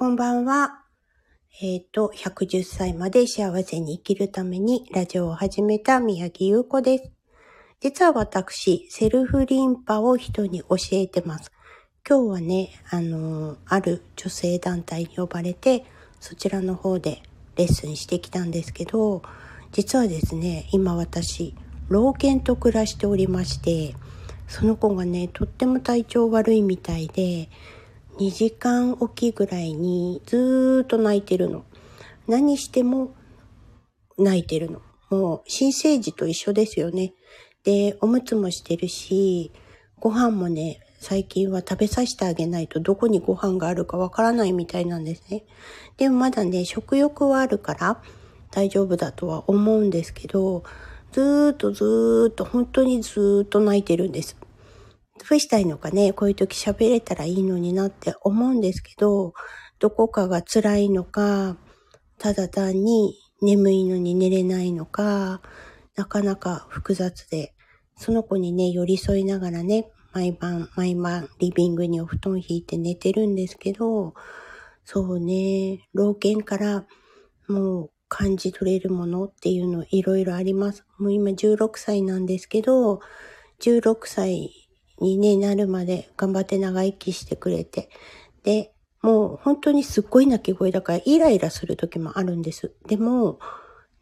こんばんは。えっ、と、110歳まで幸せに生きるためにラジオを始めた宮城優子です。実は私、セルフリンパを人に教えてます。今日はね、あのーある女性団体に呼ばれて、そちらの方でレッスンしてきたんですけど、実はですね、今私、老犬と暮らしておりまして、その子がね、とっても体調悪いみたいで、2時間おきぐらいにずーっと泣いてるの。何しても泣いてるの。もう新生児と一緒ですよね。で、おむつもしてるし、ご飯もね、最近は食べさせてあげないとどこにご飯があるかわからないみたいなんですね。でもまだね、食欲はあるから大丈夫だとは思うんですけど、ずーっとずーっと本当にずーっと泣いてるんです。どうしたいのかね、こういう時喋れたらいいのになって思うんですけど、どこかが辛いのか、ただ単に眠いのに寝れないのか、なかなか複雑で、その子にね、寄り添いながらね、毎晩、毎晩、リビングにお布団引いて寝てるんですけど、そうね、老犬からもう感じ取れるものっていうのいろいろあります。もう今16歳なんですけど、16歳に、なるまで頑張って長生きしてくれて、で、もう本当にすっごい泣き声だからイライラする時もあるんです。でも、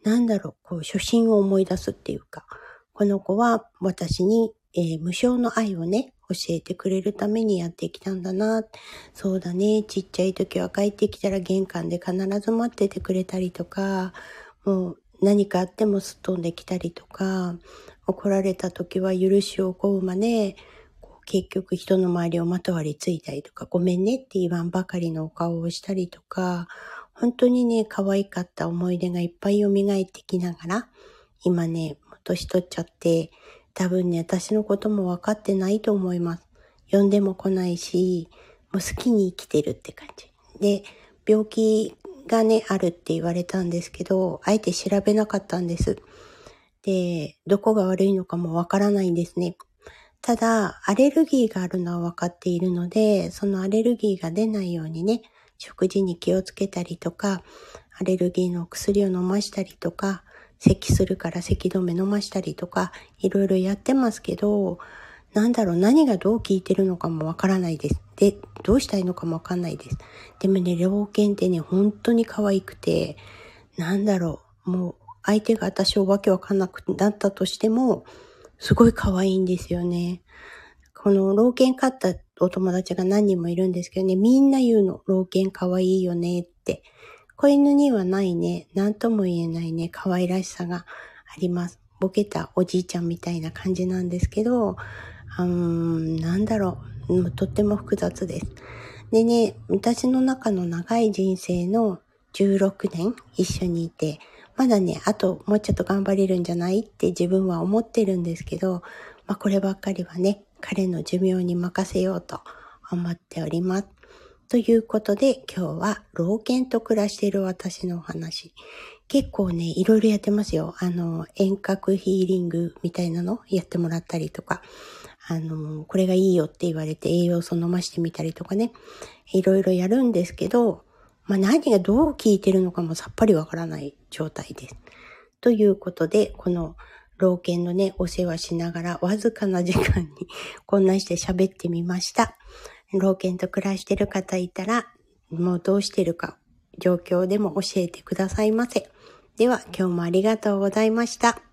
なんだろう、こう初心を思い出すっていうか、この子は私に、えー無償の愛をね、教えてくれるためにやってきたんだな。そうだね、ちっちゃい時は帰ってきたら玄関で必ず待っててくれたりとか、もう何かあってもすっ飛んできたりとか、怒られた時は許しを請うまで、こう結局人の周りをまとわりついたりとか、ごめんねって言わんばかりのお顔をしたりとか、本当にね、可愛かった思い出がいっぱい蘇ってきながら、今ね、年取っちゃって、多分ね、私のことも分かってないと思います。呼んでも来ないし、もう好きに生きてるって感じ。で、病気がね、あるって言われたんですけど、あえて調べなかったんです。で、どこが悪いのかもわからないんですね。ただ、アレルギーがあるのは分かっているので、そのアレルギーが出ないようにね、食事に気をつけたりとか、アレルギーの薬を飲ましたりとか、咳するから咳止め飲ましたりとか、いろいろやってますけど、なんだろう、何がどう効いてるのかもわからないです。で、どうしたいのかもわかんないです。でもね、老犬ってね、本当に可愛くて、なんだろう、もう相手が私をわけわかんなくなったとしても、すごい可愛いんですよね。この老犬飼ったお友達が何人もいるんですけどね、みんな言うの、老犬可愛いよねって。子犬にはないね、何とも言えないね、可愛らしさがあります。ボケたおじいちゃんみたいな感じなんですけど、うーん、なんだろう、とっても複雑です。でね、私の中の長い人生の16年一緒にいて、まだね、あともうちょっと頑張れるんじゃないって自分は思ってるんですけど、まあこればっかりはね、彼の寿命に任せようと思っております。ということで今日は老犬と暮らしている私のお話。結構ね、いろいろやってますよ。あの、遠隔ヒーリングみたいなのやってもらったりとか、あの、これがいいよって言われて栄養素飲ましてみたりとかね、いろいろやるんですけど、まあ何がどう効いてるのかもさっぱりわからない状態です。ということで、この老犬のね、お世話しながらわずかな時間にこんなして喋ってみました。老犬と暮らしてる方いたら、もうどうしてるか、状況でも教えてくださいませ。では、今日もありがとうございました。